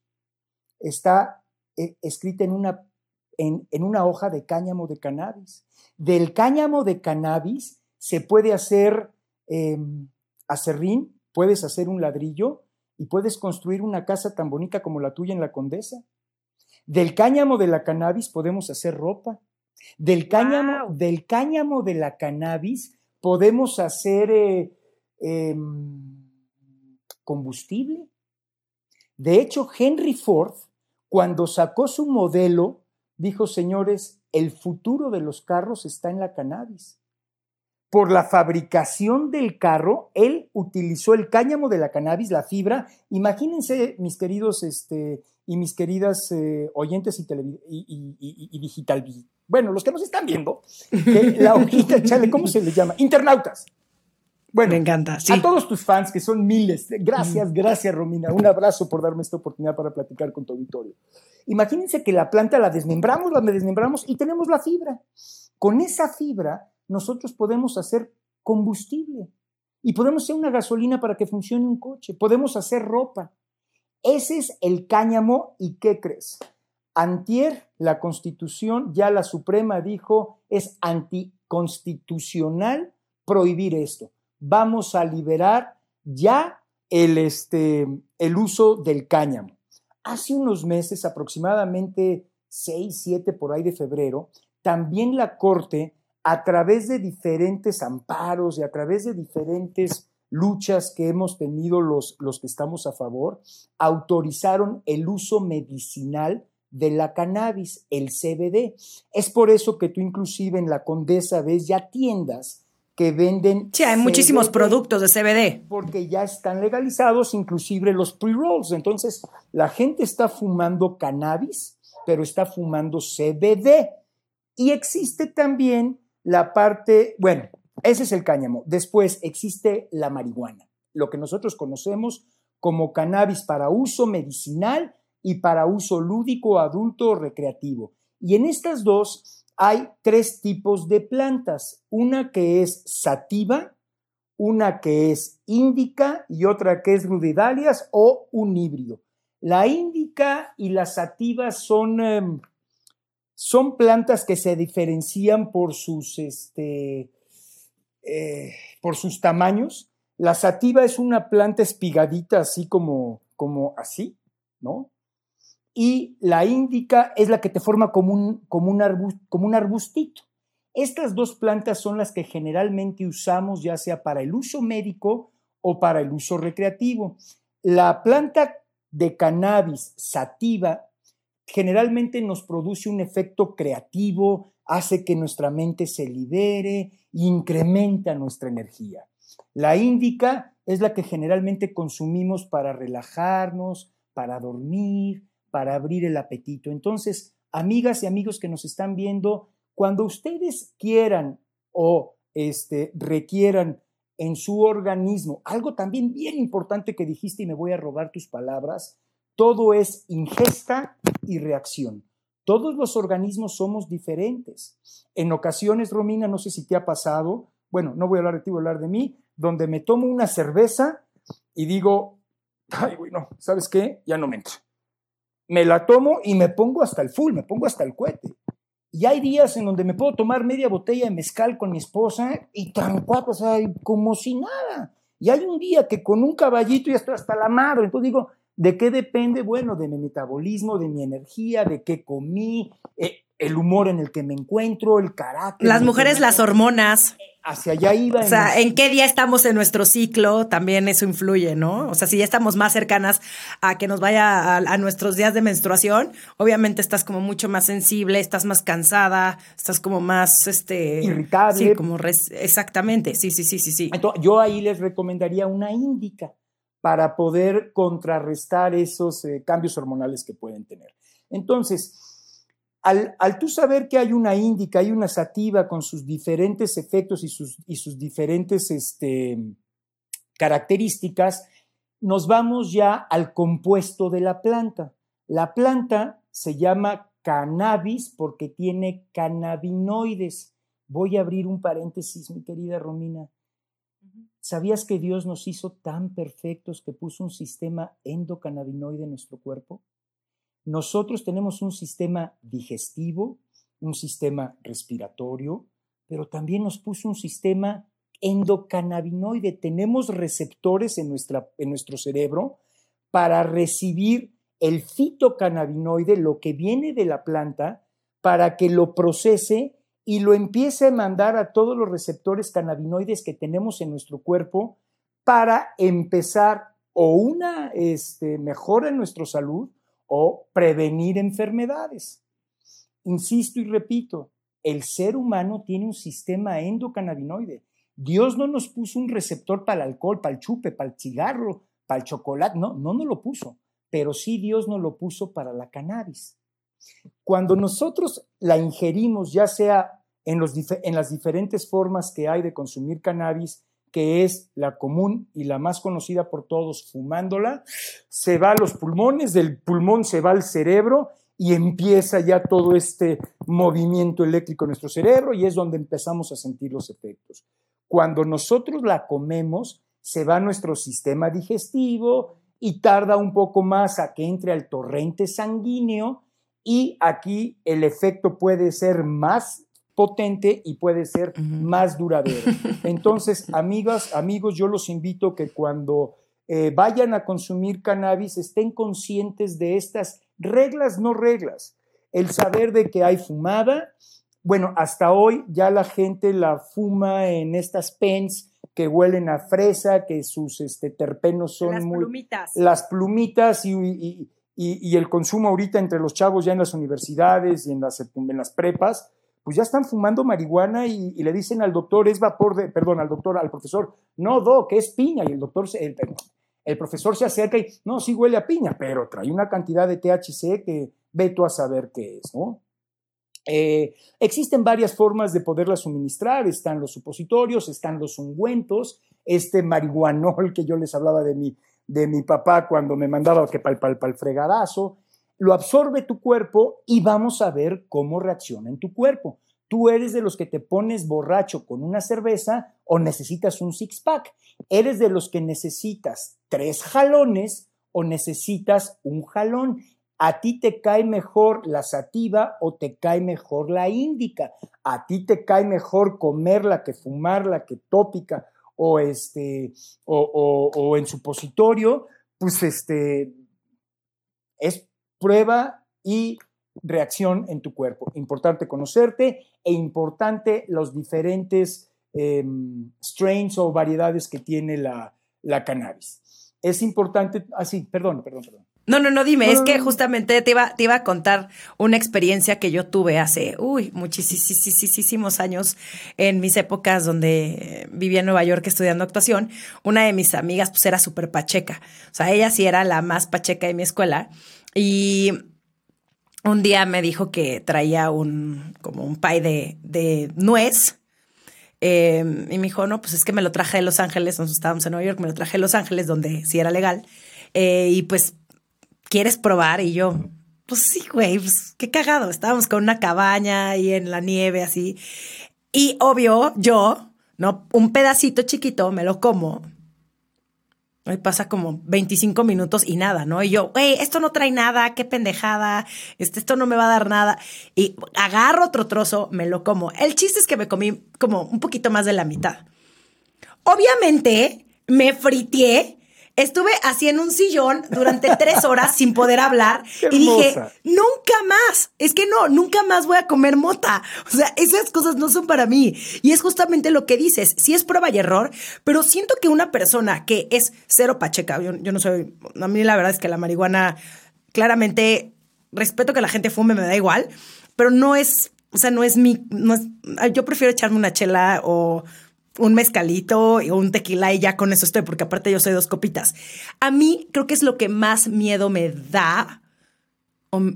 está eh, escrita en una, hoja de cáñamo de cannabis. Del cáñamo de cannabis se puede hacer em, acerrín, puedes hacer un ladrillo y puedes construir una casa tan bonita como la tuya en la Condesa. Del cáñamo de la cannabis podemos hacer ropa. Del cáñamo, del cáñamo de la cannabis podemos hacer eh, em, combustible. De hecho, Henry Ford, cuando sacó su modelo, dijo, señores, el futuro de los carros está en la cannabis. Por la fabricación del carro, él utilizó el cáñamo de la cannabis, la fibra. Imagínense, mis queridos este, y mis queridas eh, oyentes y, y, y digital bueno, los que nos están viendo, la hojita, chale, ¿cómo se le llama? Internautas. Bueno, me encanta. A todos tus fans, que son miles, gracias, gracias, Romina. Un abrazo por darme esta oportunidad para platicar con tu auditorio. Imagínense que la planta la desmembramos, la desmembramos y tenemos la fibra. Con esa fibra, nosotros podemos hacer combustible y podemos hacer una gasolina para que funcione un coche, podemos hacer ropa. Ese es el cáñamo y ¿qué crees? Antier, la Constitución, ya la Suprema dijo, es anticonstitucional prohibir esto. Vamos a liberar ya el, este, el uso del cáñamo. Hace unos meses, aproximadamente 6, 7 por ahí de febrero, también la Corte, a través de diferentes amparos y a través de diferentes luchas que hemos tenido los, los que estamos a favor, autorizaron el uso medicinal de la cannabis, el CBD. Es por eso que tú inclusive en la Condesa ves ya tiendas que venden... Sí, hay muchísimos productos de CBD. Porque ya están legalizados, inclusive los pre-rolls. Entonces, la gente está fumando cannabis, pero está fumando CBD. Y existe también la parte, bueno, ese es el cáñamo. Después existe la marihuana, lo que nosotros conocemos como cannabis para uso medicinal y para uso lúdico, adulto o recreativo. Y en estas dos hay tres tipos de plantas, una que es sativa, una que es índica y otra que es rudidalias o un híbrido. La índica y la sativa son, em, son plantas que se diferencian por sus, este, eh, por sus tamaños. La sativa es una planta espigadita así como, como así, ¿no? y la índica es la que te forma como un, como un, como un arbustito. Estas dos plantas son las que generalmente usamos ya sea para el uso médico o para el uso recreativo. La planta de cannabis sativa generalmente nos produce un efecto creativo, hace que nuestra mente se libere, incrementa nuestra energía. La índica es la que generalmente consumimos para relajarnos, para dormir, para abrir el apetito. Entonces, amigas y amigos que nos están viendo, cuando ustedes quieran o este, requieran en su organismo, algo también bien importante que dijiste y me voy a robar tus palabras, todo es ingesta y reacción. Todos los organismos somos diferentes. En ocasiones, Romina, no sé si te ha pasado, bueno, no voy a hablar de ti, voy a hablar de mí, donde me tomo una cerveza y digo, ay, bueno, ¿sabes qué? Ya no me entra me la tomo y me pongo hasta el full, me pongo hasta el cohete. Y hay días en donde me puedo tomar media botella de mezcal con mi esposa y tan cuatro, o sea, como si nada. Y hay un día que con un caballito ya estoy hasta la madre. Entonces digo, ¿de qué depende? Bueno, de mi metabolismo, de mi energía, de qué comí, eh, el humor en el que me encuentro, el carácter. Las mujeres, las hormonas hacia allá iba. O sea, en, qué día estamos en nuestro ciclo, también eso influye, ¿no? O sea, si ya estamos más cercanas a que nos vaya a, nuestros días de menstruación, obviamente estás como mucho más sensible, estás más cansada, estás como más, este... Irritable. Sí, como... exactamente, sí, sí, sí, sí, sí. Entonces, yo ahí les recomendaría una índica para poder contrarrestar esos eh, cambios hormonales que pueden tener. Entonces, al, tú saber que hay una índica, hay una sativa con sus diferentes efectos y sus, y sus diferentes este, características, nos vamos ya al compuesto de la planta. La planta se llama cannabis porque tiene cannabinoides. Voy a abrir un paréntesis, mi querida Romina. ¿Sabías que Dios nos hizo tan perfectos que puso un sistema endocannabinoide en nuestro cuerpo? Nosotros tenemos un sistema digestivo, un sistema respiratorio, pero también nos puso un sistema endocannabinoide. Tenemos receptores en, nuestra, en nuestro cerebro para recibir el fitocannabinoide, lo que viene de la planta, para que lo procese y lo empiece a mandar a todos los receptores cannabinoides que tenemos en nuestro cuerpo para empezar o una este, mejora en nuestra salud o prevenir enfermedades. Insisto y repito, el ser humano tiene un sistema endocannabinoide. Dios no nos puso un receptor para el alcohol, para el chupe, para el cigarro, para el chocolate, no, no nos lo puso, pero sí Dios nos lo puso para la cannabis. Cuando nosotros la ingerimos, ya sea en, las diferentes formas que hay de consumir cannabis, que es la común y la más conocida por todos, fumándola, se va a los pulmones, del pulmón se va al cerebro y empieza ya todo este movimiento eléctrico en nuestro cerebro y es donde empezamos a sentir los efectos. Cuando nosotros la comemos, se va a nuestro sistema digestivo y tarda un poco más a que entre al torrente sanguíneo y aquí el efecto puede ser más potente y puede ser más duradero. Entonces, amigas, amigos, yo los invito que cuando eh, vayan a consumir cannabis estén conscientes de estas reglas, no reglas. El saber de que hay fumada, bueno, hasta hoy ya la gente la fuma en estas pens que huelen a fresa, que sus este, terpenos son las muy... Plumitas. Las plumitas y, y, el consumo ahorita entre los chavos ya en las universidades y en las, en las prepas, pues ya están fumando marihuana y, le dicen al doctor, es vapor de, perdón, al doctor, al profesor, no, doc, es piña. Y el doctor, el, el profesor se acerca y, no, sí huele a piña, pero trae una cantidad de THC que veto a saber qué es, ¿no? Eh, existen varias formas de poderla suministrar, están los supositorios, están los ungüentos, este marihuanol que yo les hablaba de mi, de mi papá cuando me mandaba que para el fregadazo, lo absorbe tu cuerpo y vamos a ver cómo reacciona en tu cuerpo. Tú eres de los que te pones borracho con una cerveza o necesitas un six-pack. Eres de los que necesitas tres jalones o necesitas un jalón. A ti te cae mejor la sativa o te cae mejor la índica. A ti te cae mejor comerla que fumarla, que tópica o, este, o, o en supositorio. Pues este, es prueba y reacción en tu cuerpo. Importante conocerte e importante los diferentes em, strains o variedades que tiene la, la cannabis. Es importante, así, ah, perdón, perdón, perdón. No, no, no, dime, es que justamente te iba, te iba a contar una experiencia que yo tuve hace, uy, muchísimos años, en mis épocas donde vivía en Nueva York estudiando actuación. Una de mis amigas, pues era súper pacheca. O sea, ella sí era la más pacheca de mi escuela. Y un día me dijo que traía un, como un pie de, nuez. Em, y me dijo, no, pues es que me lo traje de Los Ángeles, nosotros estábamos en Nueva York, me lo traje de Los Ángeles, donde sí era legal. Eh, y pues, ¿quieres probar? Y yo, pues sí, güey, pues qué cagado. Estábamos con una cabaña y en la nieve así. Y obvio, yo, ¿no? Un pedacito chiquito me lo como Hoy pasa como 25 minutos y nada, ¿no? Y yo, güey, esto no trae nada, qué pendejada, este, esto no me va a dar nada. Y agarro otro trozo, me lo como. El chiste es que me comí como un poquito más de la mitad. Obviamente, me friteé. Estuve así en un sillón durante tres horas sin poder hablar y dije, nunca más, es que no, nunca más voy a comer mota. O sea, esas cosas no son para mí. Y es justamente lo que dices, sí es prueba y error, pero siento que una persona que es cero pacheca, yo, yo no soy, a mí la verdad es que la marihuana, claramente, respeto que la gente fume, me da igual, pero no es, o sea, no es mi, no es, yo prefiero echarme una chela o un mezcalito o un tequila y ya con eso estoy, porque aparte yo soy dos copitas. A mí creo que es lo que más miedo me da.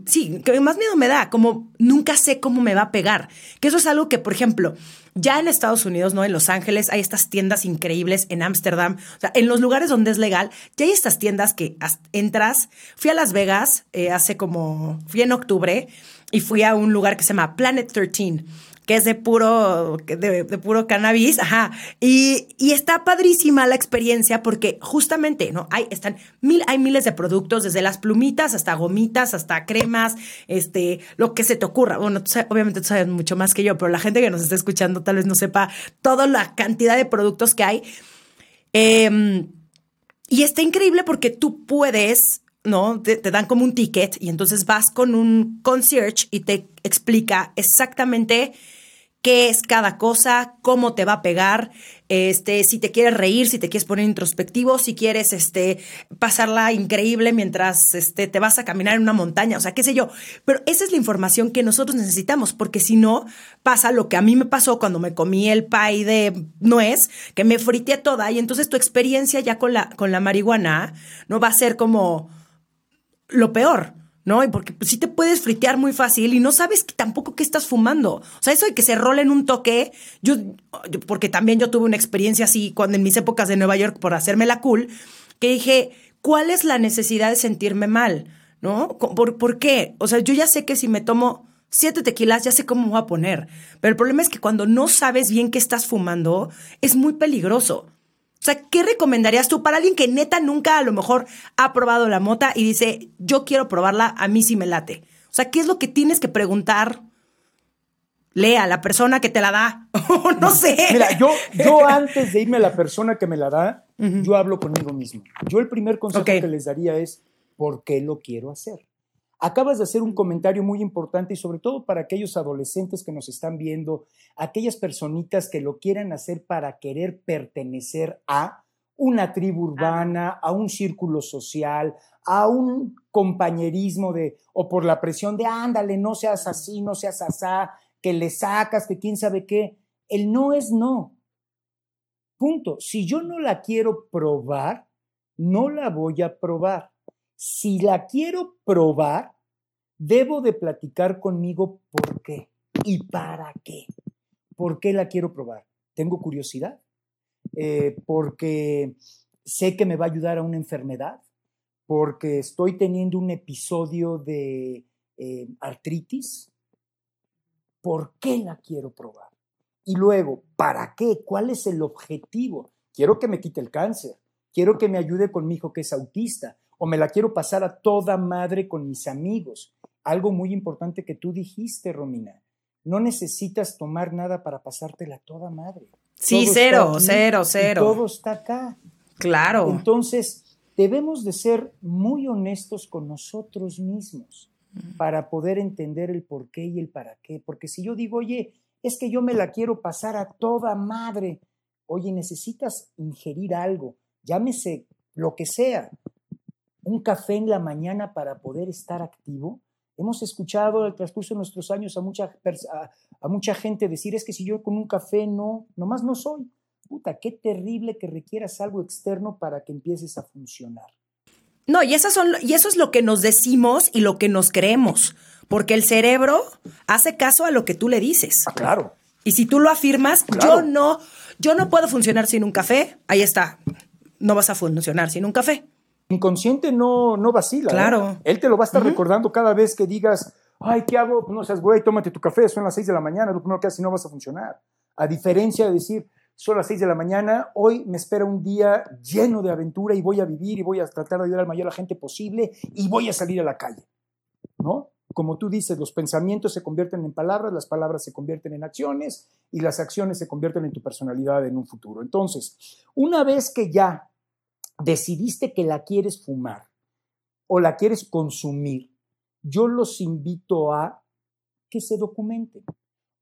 sí, que más miedo me da, como nunca sé cómo me va a pegar. Que eso es algo que, por ejemplo, ya en Estados Unidos, ¿no? En Los Ángeles hay estas tiendas increíbles, en Ámsterdam, o sea, en los lugares donde es legal, ya hay estas tiendas que as- entras. Fui a Las Vegas eh, hace como, fui en octubre y fui a un lugar que se llama Planet 13 es de puro, de, puro cannabis, ajá. Y, y está padrísima la experiencia porque justamente, ¿no? Hay, están mil, hay miles de productos, desde las plumitas hasta gomitas, hasta cremas, este, lo que se te ocurra. Bueno, obviamente tú sabes mucho más que yo, pero la gente que nos está escuchando tal vez no sepa toda la cantidad de productos que hay. Em, y está increíble porque tú puedes, ¿no? Te dan como un ticket y entonces vas con un concierge y te explica exactamente qué es cada cosa, cómo te va a pegar, este, si te quieres reír, si te quieres poner introspectivo, si quieres este, pasarla increíble mientras este, te vas a caminar en una montaña, o sea, qué sé yo. Pero esa es la información que nosotros necesitamos, porque si no, pasa lo que a mí me pasó cuando me comí el pay de nuez, que me frité toda, y entonces tu experiencia ya con la, con la marihuana no va a ser como lo peor. ¿No? Y porque pues, sí te puedes fritear muy fácil y no sabes que- tampoco qué estás fumando. O sea, eso de que se rolen un toque, yo, porque también yo tuve una experiencia así cuando en mis épocas de Nueva York por hacerme la cool, que dije, ¿cuál es la necesidad de sentirme mal? ¿No? ¿Por, por qué? O sea, yo ya sé que si me tomo siete tequilas, ya sé cómo me voy a poner. Pero el problema es que cuando no sabes bien qué estás fumando, es muy peligroso. O sea, ¿qué recomendarías tú para alguien que neta nunca a lo mejor ha probado la mota y dice, yo quiero probarla, a mí sí me late? O sea, ¿qué es lo que tienes que preguntar? Lea a la persona que te la da. O no sé. Mira, yo, yo antes de irme a la persona que me la da, yo hablo conmigo mismo. Yo el primer consejo que les daría es, ¿por qué lo quiero hacer? Acabas de hacer un comentario muy importante y sobre todo para aquellos adolescentes que nos están viendo, aquellas personitas que lo quieran hacer para querer pertenecer a una tribu urbana, a un círculo social, a un compañerismo de, o por la presión de, ándale, no seas así, no seas asá, que le sacas, que quién sabe qué. El no es no. Punto. Si yo no la quiero probar, no la voy a probar. Si la quiero probar, debo de platicar conmigo por qué y para qué. ¿Por qué la quiero probar? Tengo curiosidad, eh, porque sé que me va a ayudar a una enfermedad, porque estoy teniendo un episodio de eh, artritis. ¿Por qué la quiero probar? Y luego, ¿para qué? ¿Cuál es el objetivo? Quiero que me quite el cáncer, quiero que me ayude con mi hijo que es autista, o me la quiero pasar a toda madre con mis amigos. Algo muy importante que tú dijiste, Romina. No necesitas tomar nada para pasártela a toda madre. Sí, Todo cero, aquí cero, cero. Todo está acá. Claro. Entonces, debemos de ser muy honestos con nosotros mismos para poder entender el por qué y el para qué. Porque si yo digo, oye, es que yo me la quiero pasar a toda madre, oye, necesitas ingerir algo, llámese lo que sea, un café en la mañana para poder estar activo. Hemos escuchado al transcurso de nuestros años a mucha, pers- a, a mucha gente decir, es que si yo con un café no, nomás no soy. Puta, qué terrible que requieras algo externo para que empieces a funcionar. No, y, esas son, y eso es lo que nos decimos y lo que nos creemos. Porque el cerebro hace caso a lo que tú le dices. Ah, claro. Y si tú lo afirmas, Claro. yo no, yo no puedo funcionar sin un café. Ahí está. No vas a funcionar sin un café. Inconsciente no, no vacila. ¿eh? Claro. Él te lo va a estar recordando cada vez que digas, ay, ¿qué hago? Pues no seas güey, tómate tu café, son las 6 de la mañana, lo primero que haces no vas a funcionar. A diferencia de decir, son las 6 de la mañana, hoy me espera un día lleno de aventura y voy a vivir y voy a tratar de ayudar al mayor a la gente posible y voy a salir a la calle. ¿No? como tú dices, los pensamientos se convierten en palabras, las palabras se convierten en acciones y las acciones se convierten en tu personalidad en un futuro. Entonces, una vez que ya decidiste que la quieres fumar o la quieres consumir, yo los invito a que se documenten.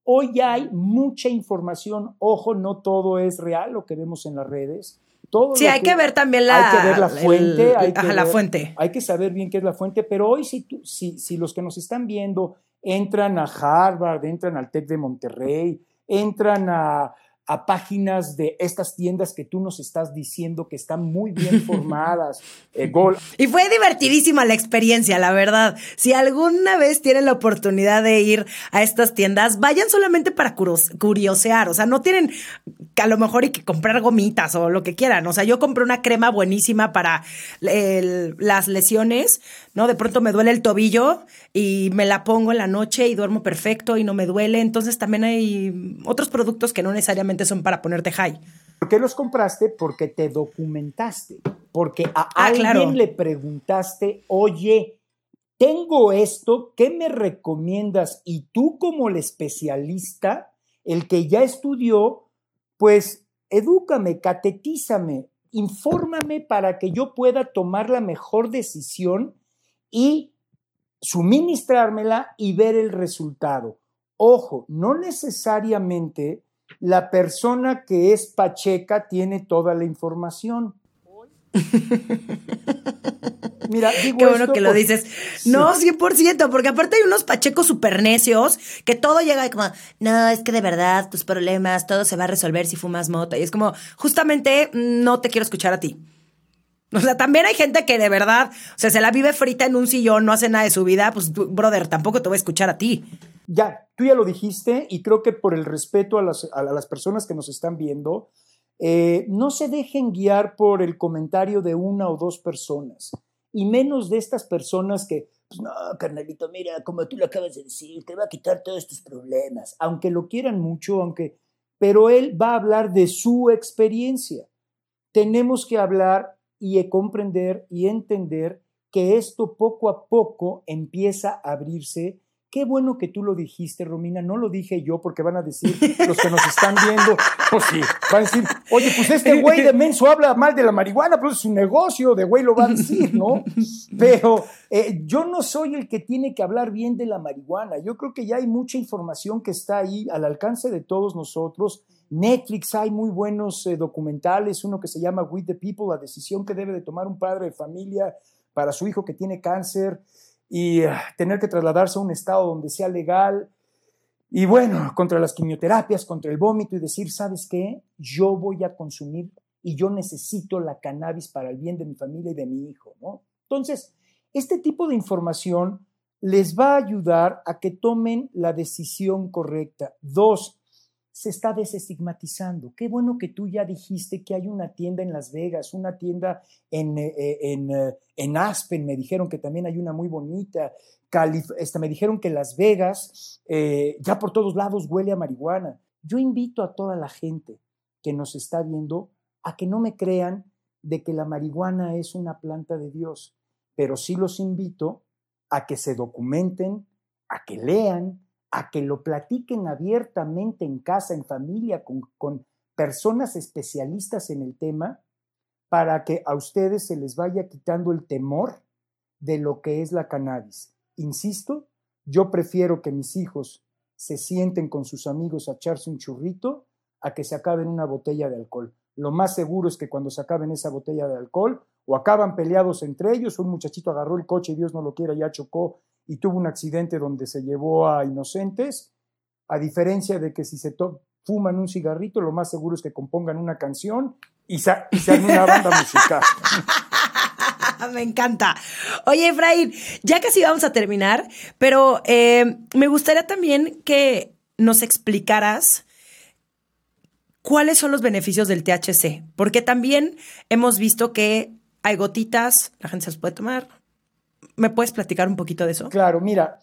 Hoy hay mucha información, ojo, no todo es real lo que vemos en las redes. Todo sí, hay que, ver también la, hay que ver la fuente. hay que la fuente. Hay que saber bien qué es la fuente, pero hoy si, si, si los que nos están viendo entran a Harvard, entran al TEC de Monterrey, entran a, a páginas de estas tiendas que tú nos estás diciendo que están muy bien formadas. Eh, y fue divertidísima la experiencia, la verdad. Si alguna vez tienen la oportunidad de ir a estas tiendas, vayan solamente para curiosear. O sea, no tienen que a lo mejor y que comprar gomitas o lo que quieran. O sea, yo compré una crema buenísima para las lesiones, ¿no? De pronto me duele el tobillo y me la pongo en la noche y duermo perfecto y no me duele. Entonces también hay otros productos que no necesariamente son para ponerte high. ¿Por qué los compraste? Porque te documentaste, porque a ah, alguien le preguntaste, oye, tengo esto, ¿qué me recomiendas? Y tú como el especialista, el que ya estudió, pues edúcame, catetízame, infórmame para que yo pueda tomar la mejor decisión y suministrármela y ver el resultado. Ojo, no necesariamente la persona que es pacheca tiene toda la información. Mira, digo Qué bueno que lo dices. No, 100%, porque aparte hay unos pachecos super necios que todo llega como, no, es que de verdad tus problemas, todo se va a resolver si fumas mota. Y es como, justamente no te quiero escuchar a ti. O sea, también hay gente que de verdad, o sea, se la vive frita en un sillón, no hace nada de su vida, pues, brother, tampoco te voy a escuchar a ti ya, tú ya lo dijiste y creo que por el respeto a las, personas que nos están viendo, eh, no se dejen guiar por el comentario de una o dos personas, y menos de estas personas que, pues no, carnalito, mira, como tú lo acabas de decir, te va a quitar todos tus problemas, aunque lo quieran mucho, aunque, pero él va a hablar de su experiencia. Tenemos que hablar y comprender y entender que esto poco a poco empieza a abrirse Qué bueno que tú lo dijiste, Romina, no lo dije yo porque van a decir los que nos están viendo, pues sí, van a decir, oye, pues este güey de menso habla mal de la marihuana, pues es un negocio, de güey lo va a decir, ¿no? Pero eh, yo no soy el que tiene que hablar bien de la marihuana, yo creo que ya hay mucha información que está ahí al alcance de todos nosotros. Netflix hay muy buenos eh, documentales, uno que se llama With the People, la decisión que debe de tomar un padre de familia para su hijo que tiene cáncer y ah, tener que trasladarse a un estado donde sea legal. Y bueno, contra las quimioterapias, contra el vómito y decir, ¿sabes qué? Yo voy a consumir y yo necesito la cannabis para el bien de mi familia y de mi hijo, ¿no? Entonces, este tipo de información les va a ayudar a que tomen la decisión correcta. Dos, se está desestigmatizando. Qué bueno que tú ya dijiste que hay una tienda en Las Vegas, una tienda en, eh, eh, en, eh, en Aspen, me dijeron que también hay una muy bonita. Este, me dijeron que Las Vegas ya por todos lados huele a marihuana. Yo invito a toda la gente que nos está viendo a que no me crean de que la marihuana es una planta de Dios, pero sí los invito a que se documenten, a que lean, a que lo platiquen abiertamente en casa, en familia, con, personas especialistas en el tema, para que a ustedes se les vaya quitando el temor de lo que es la cannabis. Insisto, yo prefiero que mis hijos se sienten con sus amigos a echarse un churrito a que se acaben una botella de alcohol. Lo más seguro es que cuando se acaben esa botella de alcohol, o acaban peleados entre ellos, un muchachito agarró el coche y Dios no lo quiera, ya chocó y tuvo un accidente donde se llevó a inocentes, a diferencia de que si se fuman un cigarrito, lo más seguro es que compongan una canción y, se hagan una banda musical. Me encanta. Oye, Efraín, ya casi vamos a terminar, pero eh, me gustaría también que nos explicaras cuáles son los beneficios del THC, porque también hemos visto que hay gotitas, la gente se las puede tomar, ¿Me puedes platicar un poquito de eso? Claro, mira,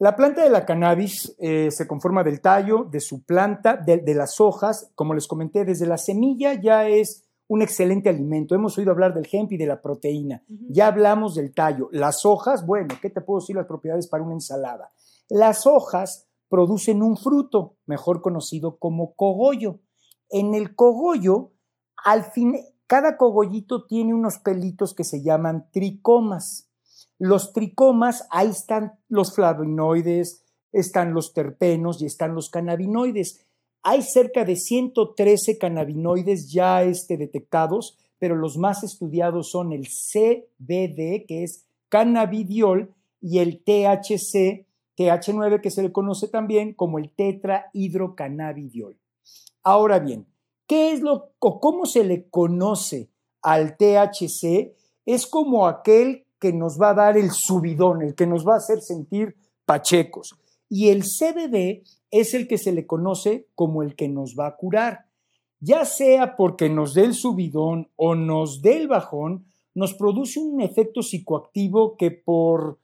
la planta de la cannabis eh, se conforma del tallo, de su planta, de, las hojas, como les comenté, desde la semilla ya es un excelente alimento. Hemos oído hablar del hemp y de la proteína. Ya hablamos del tallo. Las hojas, bueno, ¿qué te puedo decir las propiedades para una ensalada? Las hojas producen un fruto, mejor conocido como cogollo. En el cogollo, al fin, cada cogollito tiene unos pelitos que se llaman tricomas. Los tricomas, ahí están los flavonoides, están los terpenos y están los cannabinoides. Hay cerca de 113 cannabinoides ya este, detectados, pero los más estudiados son el CBD, que es cannabidiol, y el THC, TH9, que se le conoce también como el tetrahidrocannabidiol. Ahora bien, ¿qué es lo o cómo se le conoce al THC? Es como aquel que nos va a dar el subidón, el que nos va a hacer sentir pachecos. Y el CBD es el que se le conoce como el que nos va a curar. Ya sea porque nos dé el subidón o nos dé el bajón, nos produce un efecto psicoactivo que por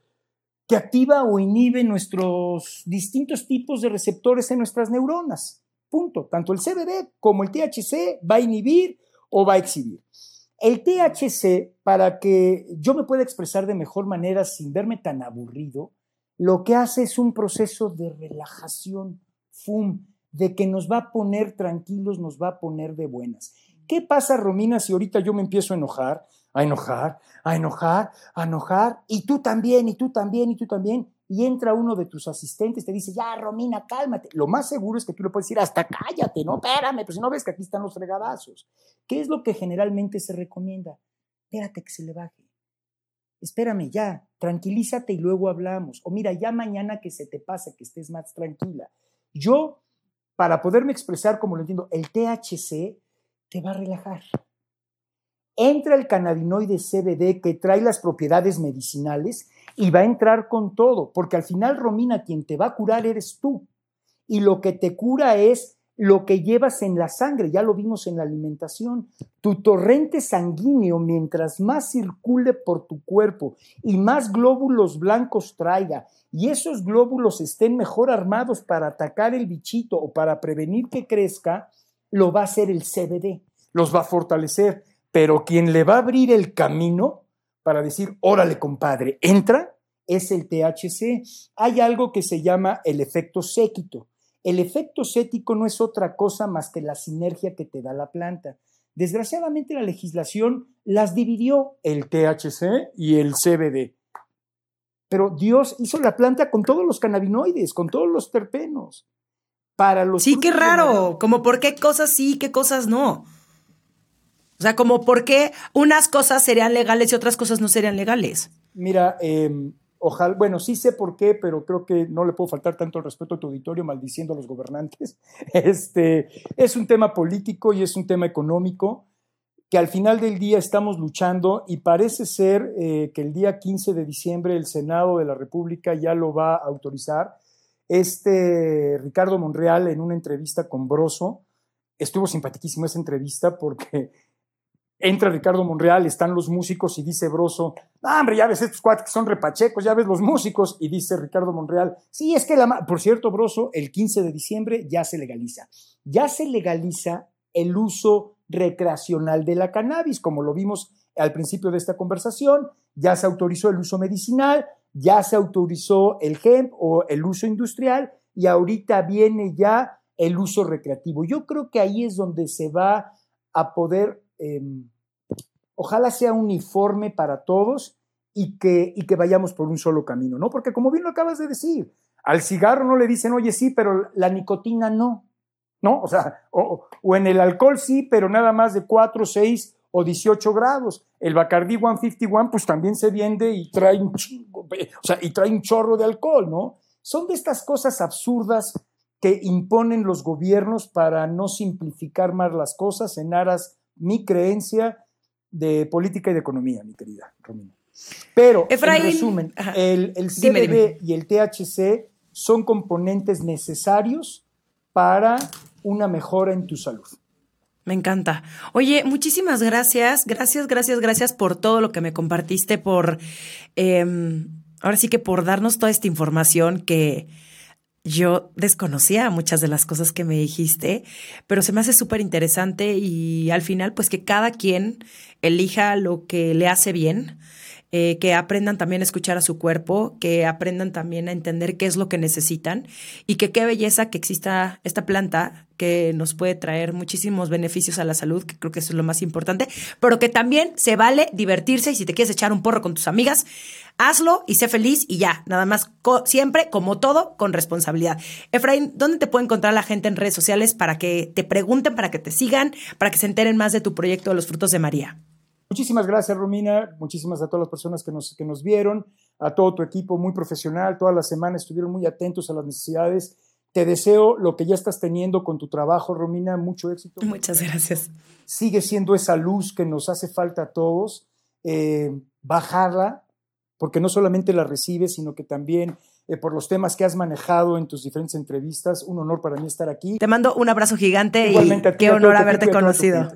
que activa o inhibe nuestros distintos tipos de receptores en nuestras neuronas. Punto. Tanto el CBD como el THC va a inhibir o va a exhibir. El THC, para que yo me pueda expresar de mejor manera sin verme tan aburrido, lo que hace es un proceso de relajación, fum, de que nos va a poner tranquilos, nos va a poner de buenas. ¿Qué pasa, Romina, si ahorita yo me empiezo a enojar, a enojar, a enojar, a enojar, y tú también, y tú también, y tú también? Y entra uno de tus asistentes, te dice, ya, Romina, cálmate. Lo más seguro es que tú le puedes decir, hasta cállate, no, espérame, pero si no ves que aquí están los fregadazos. ¿Qué es lo que generalmente se recomienda? Espérate que se le baje espérame ya, tranquilízate y luego hablamos. O mira, ya mañana que se te pase, que estés más tranquila. Yo, para poderme expresar como lo entiendo, el THC te va a relajar. Entra el cannabinoide CBD que trae las propiedades medicinales y va a entrar con todo, porque al final, Romina, quien te va a curar eres tú. Y lo que te cura es lo que llevas en la sangre, ya lo vimos en la alimentación. Tu torrente sanguíneo, mientras más circule por tu cuerpo y más glóbulos blancos traiga, y esos glóbulos estén mejor armados para atacar el bichito o para prevenir que crezca, lo va a hacer el CBD, los va a fortalecer. Pero quien le va a abrir el camino para decir, órale compadre, entra, es el THC. Hay algo que se llama el efecto séquito el efecto cético no es otra cosa más que la sinergia que te da la planta. Desgraciadamente la legislación las dividió el THC y el CBD. Pero Dios hizo la planta con todos los cannabinoides, con todos los terpenos. Para los sí, qué raro. Como por qué cosas sí, qué cosas no. O sea, como por qué unas cosas serían legales y otras cosas no serían legales. Mira, eh, Ojalá, bueno, sí sé por qué, pero creo que no le puedo faltar tanto el respeto a tu auditorio maldiciendo a los gobernantes. Este, es un tema político y es un tema económico que al final del día estamos luchando y parece ser eh, que el día 15 de diciembre el Senado de la República ya lo va a autorizar. Este Ricardo Monreal en una entrevista con Broso, estuvo simpaticísima esa entrevista porque entra Ricardo Monreal, están los músicos y dice Broso, ah, hombre, ya ves estos cuates que son repachecos, ya ves los músicos, y dice Ricardo Monreal, sí, es que la... Por cierto, Broso, el 15 de diciembre ya se legaliza. Ya se legaliza el uso recreacional de la cannabis, como lo vimos al principio de esta conversación, ya se autorizó el uso medicinal, ya se autorizó el hemp o el uso industrial, y ahorita viene ya el uso recreativo. Yo creo que ahí es donde se va a poder Em, ojalá sea uniforme para todos y que, y que vayamos por un solo camino, ¿no? Porque como bien lo acabas de decir, al cigarro no le dicen, oye, sí, pero la nicotina no, ¿no? O sea, o, en el alcohol sí, pero nada más de 4, 6 o 18 grados. El Bacardi 151 pues también se vende y trae un o sea, y trae un chorro de alcohol, ¿no? Son de estas cosas absurdas que imponen los gobiernos para no simplificar más las cosas en aras mi creencia de política y de economía, mi querida Romina. Pero, en resumen, el, el CBD y el THC son componentes necesarios para una mejora en tu salud. Me encanta. Oye, muchísimas gracias, gracias, gracias, gracias por todo lo que me compartiste, por, em, ahora sí que por darnos toda esta información que Yo desconocía muchas de las cosas que me dijiste, pero se me hace súper interesante y al final, pues que cada quien elija lo que le hace bien eh, que aprendan también a escuchar a su cuerpo, que aprendan también a entender qué es lo que necesitan y que qué belleza que exista esta planta que nos puede traer muchísimos beneficios a la salud, que creo que eso es lo más importante, pero que también se vale divertirse y si te quieres echar un porro con tus amigas, hazlo y sé feliz y ya, nada más, siempre, como todo, con responsabilidad. Efraín, ¿dónde te puede encontrar la gente en redes sociales para que te pregunten, para que te sigan, para que se enteren más de tu proyecto de los frutos de María? Muchísimas gracias, Romina. Muchísimas a todas las personas que nos, que nos vieron, a todo tu equipo muy profesional. Toda la semana estuvieron muy atentos a las necesidades. Te deseo lo que ya estás teniendo con tu trabajo, Romina. Mucho éxito. Muchas gracias. Sigue siendo esa luz que nos hace falta a todos. Eh, bajarla, porque no solamente la recibes, sino que también eh, por los temas que has manejado en tus diferentes entrevistas. Un honor para mí estar aquí. Te mando un abrazo gigante y qué honor haberte conocido.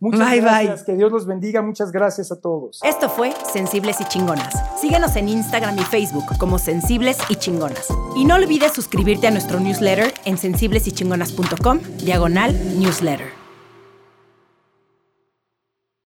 Muchas bye, gracias, que Dios los bendiga, muchas gracias a todos. Esto fue Sensibles y Chingonas. Síguenos en Instagram y Facebook como Sensibles y Chingonas. Y no olvides suscribirte a nuestro newsletter en sensiblesychingonas.com, diagonal newsletter.